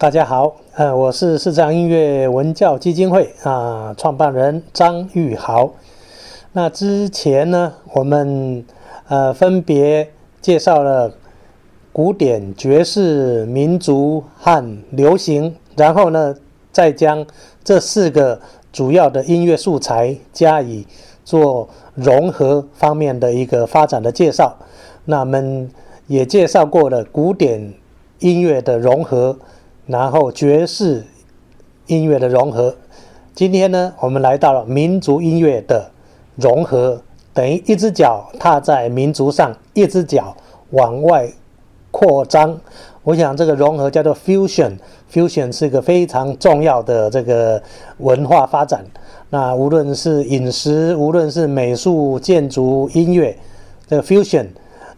大家好，呃，我是市长音乐文教基金会啊创办人张玉豪。那之前呢，我们呃分别介绍了古典、爵士、民族和流行，然后呢，再将这四个主要的音乐素材加以做融合方面的一个发展的介绍。那我们也介绍过了古典音乐的融合。然后爵士音乐的融合，今天呢，我们来到了民族音乐的融合，等于一只脚踏在民族上，一只脚往外扩张。我想这个融合叫做 fusion，fusion 是一个非常重要的这个文化发展。那无论是饮食，无论是美术、建筑、音乐，这个 fusion，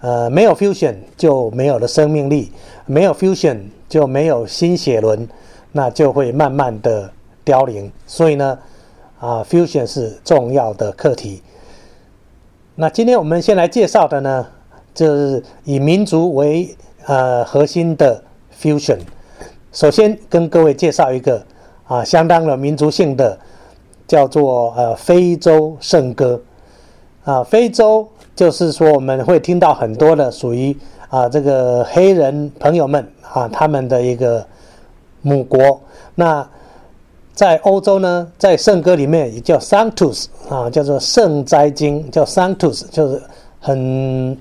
呃，没有 fusion 就没有了生命力，没有 fusion。就没有新血轮，那就会慢慢的凋零。所以呢，啊，fusion 是重要的课题。那今天我们先来介绍的呢，就是以民族为呃核心的 fusion。首先跟各位介绍一个啊，相当的民族性的，叫做呃非洲圣歌。啊，非洲就是说我们会听到很多的属于。啊，这个黑人朋友们啊，他们的一个母国。那在欧洲呢，在圣歌里面也叫 Sanctus 啊，叫做圣哉经，叫 Sanctus，就是很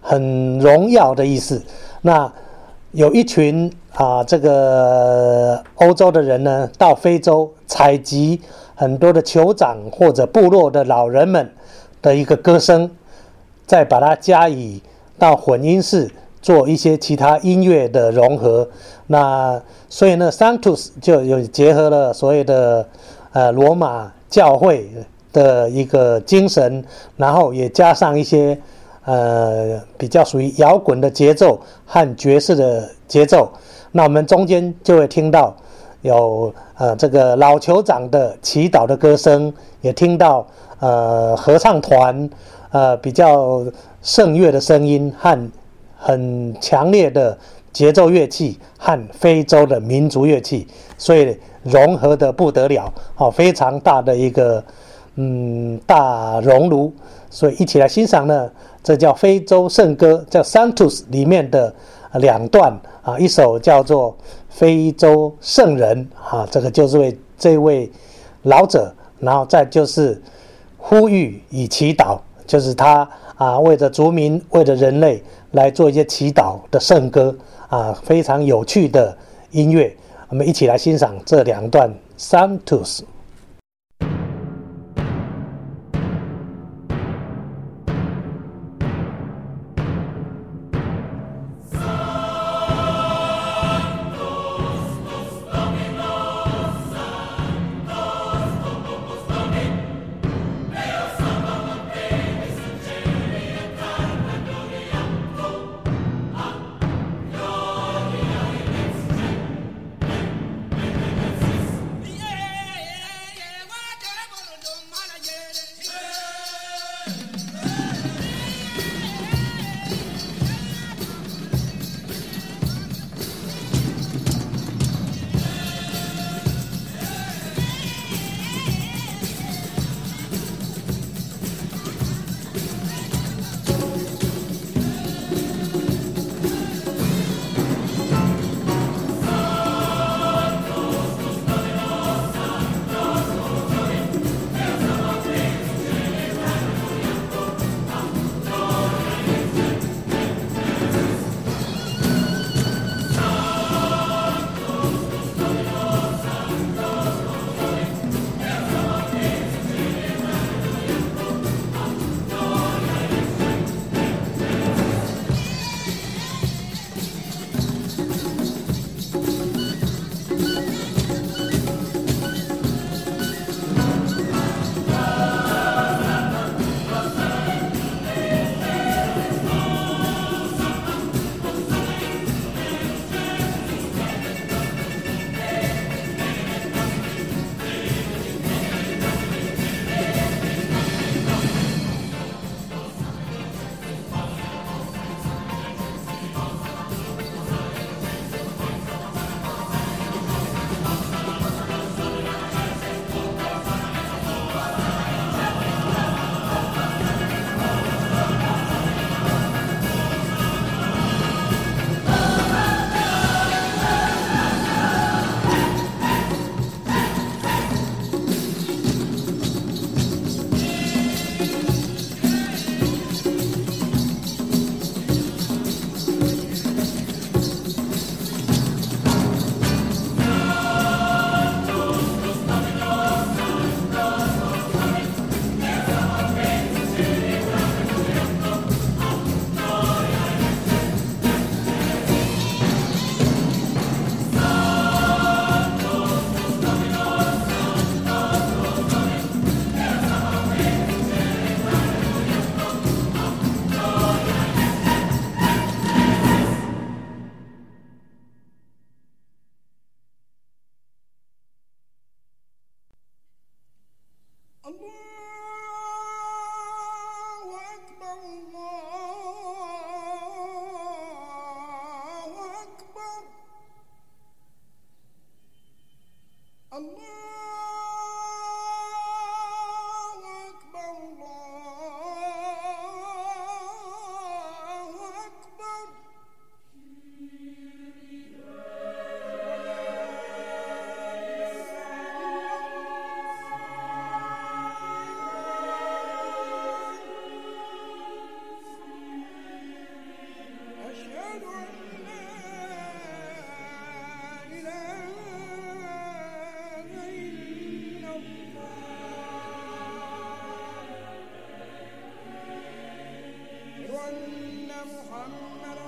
很荣耀的意思。那有一群啊，这个欧洲的人呢，到非洲采集很多的酋长或者部落的老人们的一个歌声，再把它加以。到混音室做一些其他音乐的融合，那所以呢，Sanctus 就有结合了所谓的呃罗马教会的一个精神，然后也加上一些呃比较属于摇滚的节奏和爵士的节奏。那我们中间就会听到有呃这个老酋长的祈祷的歌声，也听到呃合唱团。呃，比较圣乐的声音和很强烈的节奏乐器和非洲的民族乐器，所以融合的不得了，好，非常大的一个嗯大熔炉，所以一起来欣赏呢，这叫非洲圣歌，叫《Santus》里面的两段啊，一首叫做《非洲圣人》啊，这个就是为这位老者，然后再就是呼吁与祈祷。就是他啊，为着族民，为着人类来做一些祈祷的圣歌啊，非常有趣的音乐，我们一起来欣赏这两段《Santus》。أن محمدا